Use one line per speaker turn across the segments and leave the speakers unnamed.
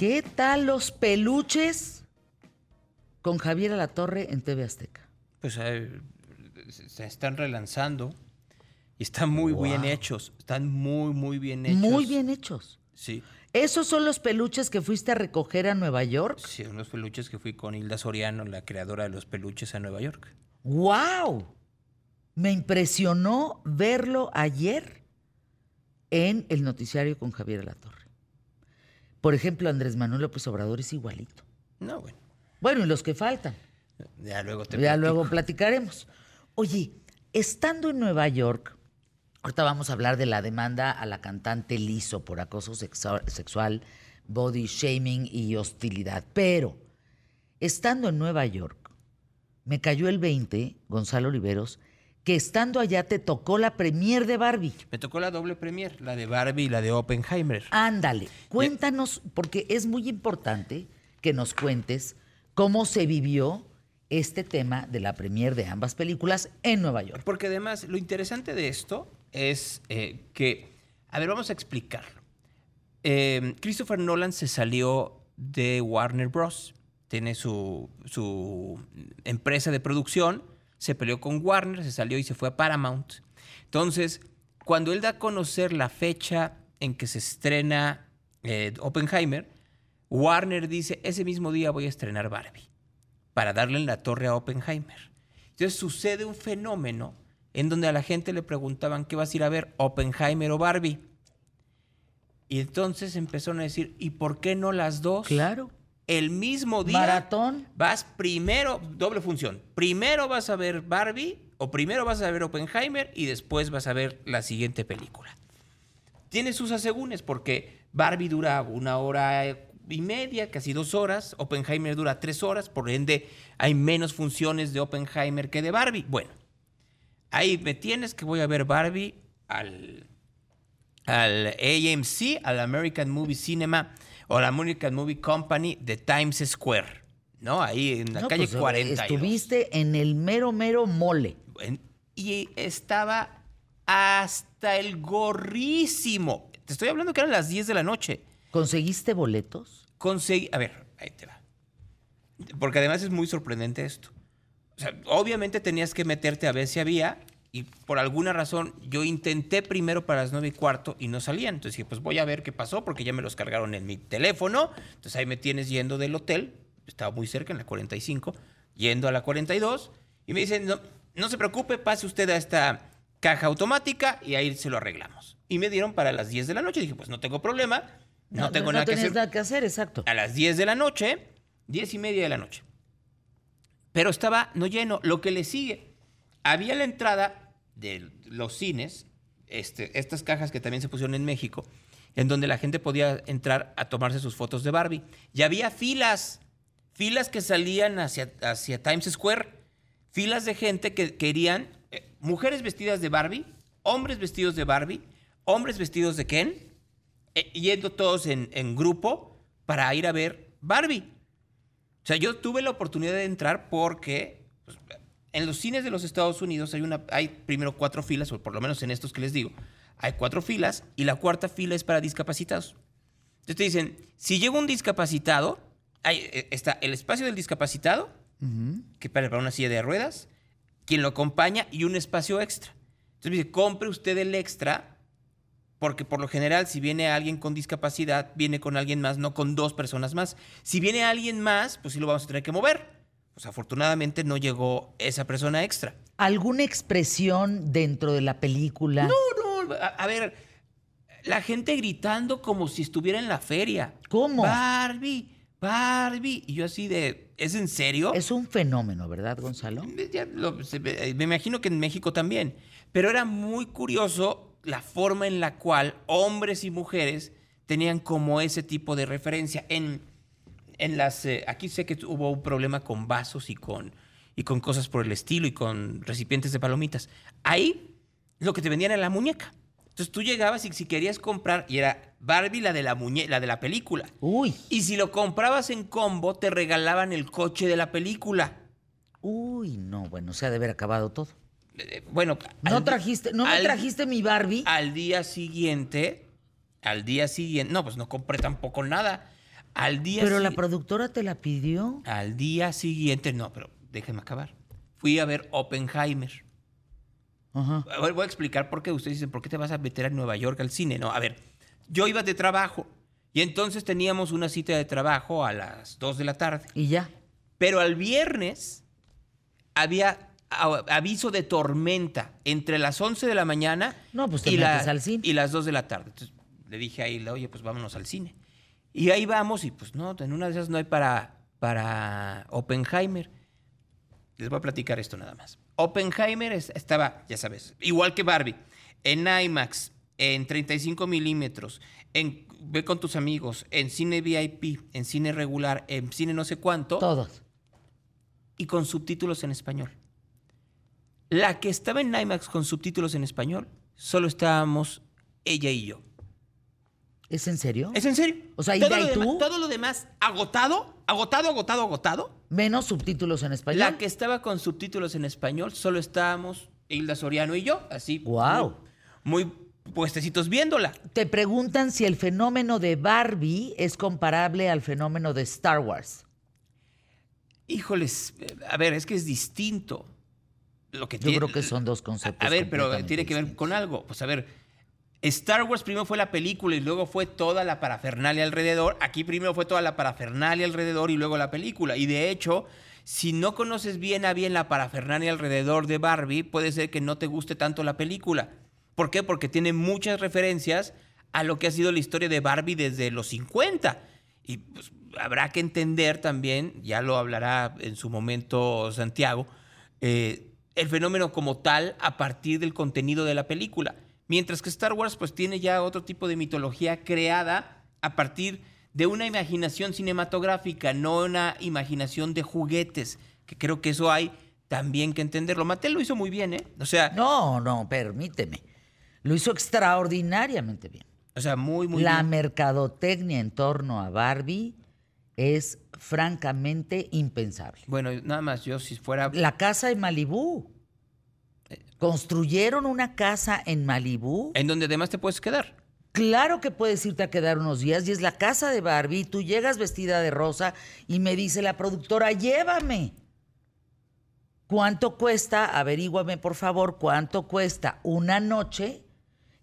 ¿Qué tal los peluches con Javier Alatorre en TV Azteca?
Pues eh, se están relanzando y están muy bien hechos. Están muy, muy bien hechos.
Muy bien hechos.
Sí.
¿Esos son los peluches que fuiste a recoger a Nueva York?
Sí, unos peluches que fui con Hilda Soriano, la creadora de los peluches a Nueva York.
¡Wow! Me impresionó verlo ayer en el noticiario con Javier Alatorre. Por ejemplo, Andrés Manuel López Obrador es igualito.
No, bueno.
Bueno, y los que faltan.
Ya luego te
Ya
platico.
luego platicaremos. Oye, estando en Nueva York, ahorita vamos a hablar de la demanda a la cantante Lizo por acoso sexua- sexual, body shaming y hostilidad. Pero, estando en Nueva York, me cayó el 20, Gonzalo Oliveros, que estando allá te tocó la premier de Barbie.
Me tocó la doble premier, la de Barbie y la de Oppenheimer.
Ándale, cuéntanos, porque es muy importante que nos cuentes cómo se vivió este tema de la premier de ambas películas en Nueva York.
Porque además lo interesante de esto es eh, que, a ver, vamos a explicarlo. Eh, Christopher Nolan se salió de Warner Bros. Tiene su, su empresa de producción, se peleó con Warner, se salió y se fue a Paramount. Entonces, cuando él da a conocer la fecha en que se estrena eh, Oppenheimer, Warner dice, ese mismo día voy a estrenar Barbie para darle en la torre a Oppenheimer. Entonces sucede un fenómeno en donde a la gente le preguntaban qué vas a ir a ver, Oppenheimer o Barbie. Y entonces empezaron a decir, ¿y por qué no las dos?
Claro.
El mismo día.
Maratón.
Vas primero, doble función. Primero vas a ver Barbie o primero vas a ver Oppenheimer y después vas a ver la siguiente película. Tiene sus asegúnes porque Barbie dura una hora y media, casi dos horas. Oppenheimer dura tres horas, por ende hay menos funciones de Oppenheimer que de Barbie. Bueno, ahí me tienes que voy a ver Barbie al, al AMC, al American Movie Cinema o al American Movie Company de Times Square, ¿no? Ahí en la
No,
calle
pues,
40.
Estuviste en el mero, mero mole.
Y estaba hasta el gorrísimo. Te estoy hablando que eran las 10 de la noche.
¿Conseguiste boletos?
Conseguí. A ver, ahí te va. Porque además es muy sorprendente esto. O sea, obviamente tenías que meterte a ver si había. Y por alguna razón yo intenté primero para las 9 y cuarto y no salían. Entonces dije, pues voy a ver qué pasó porque ya me los cargaron en mi teléfono. Entonces ahí me tienes yendo del hotel. Estaba muy cerca, en la 45. Yendo a la 42. Y me dicen, no, no se preocupe, pase usted a esta caja automática y ahí se lo arreglamos. Y me dieron para las 10 de la noche. Dije, pues no tengo problema. No, tengo nada que hacer
nada que hacer, exacto.
a las 10 de la noche, 10 y media de la noche. Pero estaba no lleno. Lo que le sigue, había la entrada de los cines, este, estas cajas que también se pusieron en México, en donde la gente podía entrar a tomarse sus fotos de Barbie. Y había filas, filas que salían hacia, hacia Times Square, filas de gente que querían, eh, mujeres vestidas de Barbie, hombres vestidos de Barbie, hombres vestidos de Ken, eh, yendo todos en, grupo para ir a ver Barbie. O sea, yo tuve la oportunidad de entrar porque pues, en los cines de los Estados Unidos hay, una, hay primero cuatro filas, o por lo menos en estos que les digo, hay cuatro filas y la cuarta fila es para discapacitados. Entonces te dicen, si llega un discapacitado, hay, eh, está el espacio del discapacitado, que para, para una silla de ruedas, quien lo acompaña y un espacio extra. Entonces me dice, compre usted el extra porque por lo general, si viene alguien con discapacidad, viene con alguien más, no con dos personas más. Si viene alguien más, pues sí lo vamos a tener que mover. Pues afortunadamente no llegó esa persona extra.
¿Alguna expresión dentro de la película?
No, no, a, a ver, la gente gritando como si estuviera en la feria.
¿Cómo?
Barbie, Barbie. Y yo así de, ¿es en serio?
Es un fenómeno, ¿verdad, Gonzalo?
Ya lo- se- me imagino que en México también. Pero era muy curioso la forma en la cual hombres y mujeres tenían como ese tipo de referencia. En, en las. eh, aquí sé que hubo un problema con vasos y con, y con cosas por el estilo y con recipientes de palomitas. Ahí lo que te vendían era la muñeca. Entonces tú llegabas y si querías comprar, y era Barbie la de la, muñe la de la película.
Uy,
Y si lo comprabas en combo, te regalaban el coche de la película.
uy, no, bueno, se ha de haber acabado todo.
Eh, Bueno,
No
al
trajiste, no me
al-
trajiste mi Barbie.
Al día siguiente, al día siguiente, no, pues no compré tampoco nada. Al día
Pero la productora te la pidió.
Al día siguiente, no, pero déjenme acabar. Fui a ver Oppenheimer.
Ajá.
A voy a explicar por qué. Ustedes dicen, ¿por qué te vas a meter a Nueva York al cine? No, a ver, yo iba de trabajo y entonces teníamos una cita de trabajo a las 2 de la tarde.
Y ya.
Pero al viernes había a- aviso de tormenta entre las 11 de la mañana
No, pues
y,
metes al cine.
y las 2 de la tarde. Entonces le dije ahí, oye, pues vámonos al cine. Y ahí vamos y pues no, en una de esas no hay para, para Oppenheimer. Les voy a platicar esto nada más. Oppenheimer es- estaba, ya sabes, igual que Barbie, en IMAX, en 35 milímetros, en Ve con tus amigos, en cine VIP, en cine regular, en cine no sé cuánto,
Todos.
y con subtítulos en español. La que estaba en IMAX con subtítulos en español, solo estábamos ella y yo.
¿Es en serio?
¿Es en serio?
O sea, ¿y
todo
de
lo,
tú?
todo lo demás agotado, agotado, agotado, agotado.
Menos subtítulos en español.
La que estaba con subtítulos en español, solo estábamos Hilda Soriano y yo, así.
Guau.
Muy, muy puestecitos viéndola.
Te preguntan si el fenómeno de Barbie es comparable al fenómeno de Star Wars.
Híjoles, a ver, es que es distinto. Lo que
Yo
tiene-
creo que son dos conceptos.
a ver, pero tiene que ver con algo. Pues a ver, Star Wars primero fue la película y luego fue toda la parafernalia alrededor. Aquí primero fue toda la parafernalia alrededor y luego la película. Y de hecho, si no conoces bien a bien la parafernalia alrededor de Barbie, puede ser que no te guste tanto la película. ¿Por qué? Porque tiene muchas referencias a lo que ha sido la historia de Barbie desde los 50. Y pues, habrá que entender también, ya lo hablará en su momento Santiago, eh, el fenómeno como tal a partir del contenido de la película. Mientras que Star Wars pues tiene ya otro tipo de mitología creada a partir de una imaginación cinematográfica, no una imaginación de juguetes, que creo que eso hay también que entenderlo. Mattel lo hizo muy bien, ¿eh? O sea,
No, no, permíteme. Lo hizo extraordinariamente bien.
o sea muy, muy
la
bien.
mercadotecnia en torno a Barbie es francamente impensable.
Bueno, nada más yo si fuera...
La casa en Malibú. Construyeron una casa en Malibú.
En donde además te puedes quedar.
Claro que puedes irte a quedar unos días y es la casa de Barbie. Tú llegas vestida de rosa y me dice la productora, llévame. ¿Cuánto cuesta? Averíguame, por favor, cuánto cuesta una noche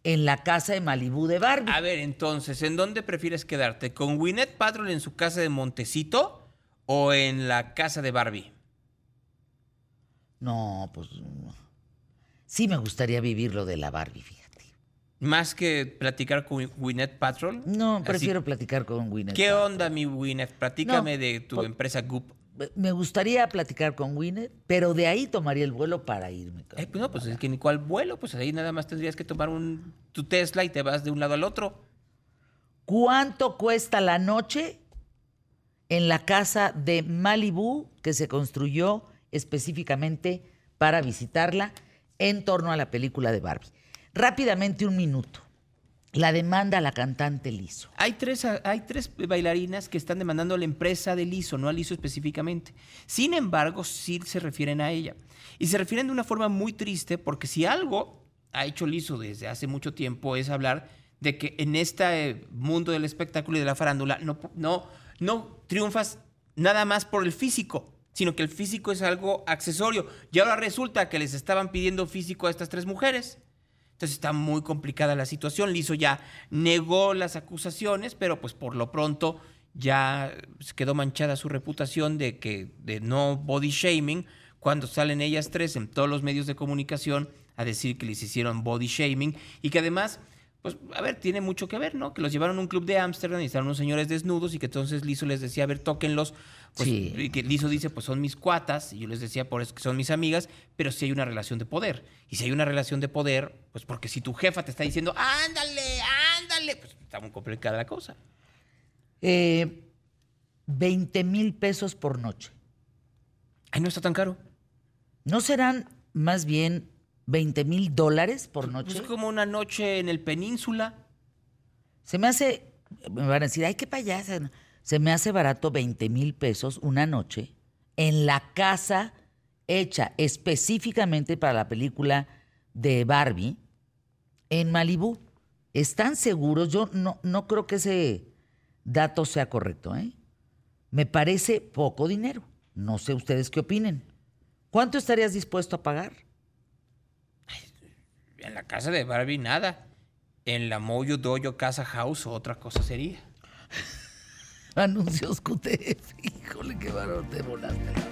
en la casa de Malibú de Barbie.
A ver, entonces, ¿en dónde prefieres quedarte? ¿Con Gwyneth Paltrow en su casa de Montecito o en la casa de Barbie?
No, pues. Sí me gustaría vivir lo de la Barbie, fíjate.
Más que platicar con Gwyneth Paltrow.
No,
Así,
prefiero platicar con Gwyneth.
¿Qué onda, mi Gwyneth? Platícame
No,
de tu
por-
empresa Goop.
Me gustaría platicar con Gwyneth, pero de ahí tomaría el vuelo para irme. cabrón.
Eh, pues no, pues es que ni cuál vuelo, pues ahí nada más tendrías que tomar un, tu Tesla y te vas de un lado al otro.
¿Cuánto cuesta la noche en la casa de Malibú que se construyó específicamente para visitarla en torno a la película de Barbie? Rápidamente un minuto. La demanda a la cantante Lizo.
Hay tres, hay tres bailarinas que están demandando a la empresa de Lizo, no a Lizo específicamente. Sin embargo, sí se refieren a ella. Y se refieren de una forma muy triste porque si algo ha hecho Lizo desde hace mucho tiempo es hablar de que en este mundo del espectáculo y de la farándula no, no, no triunfas nada más por el físico, sino que el físico es algo accesorio. Y ahora resulta que les estaban pidiendo físico a estas tres mujeres. Entonces está muy complicada la situación. Lizo ya negó las acusaciones, pero pues por lo pronto ya quedó manchada su reputación de que de no body shaming cuando salen ellas tres en todos los medios de comunicación a decir que les hicieron body shaming y que además pues a ver, tiene mucho que ver, ¿no? Que los llevaron a un club de Ámsterdam y estaban unos señores desnudos y que entonces Lizo les decía, a ver, tóquenlos. Pues,
Sí.
y que Lizo dice, pues son mis cuatas, y yo les decía, por eso que son mis amigas, pero sí hay una relación de poder. Y si hay una relación de poder, pues porque si tu jefa te está diciendo, ándale, ándale, pues está muy complicada la cosa.
Eh, 20 mil pesos por noche.
Ay, no está tan caro.
¿No serán más bien 20 mil dólares por noche?
Es como una noche en el península.
Se me hace, me van a decir, ay, qué payasa. Se me hace barato 20 mil pesos una noche en la casa hecha específicamente para la película de Barbie en Malibú. ¿Están seguros? Yo no, no creo que ese dato sea correcto, ¿eh? Me parece poco dinero. No sé ustedes qué opinen. ¿Cuánto estarías dispuesto a pagar?
En la casa de Barbie nada. En la Moyo Doyo Casa House otra cosa sería.
Anuncios QTF. Híjole, qué varón te volaste.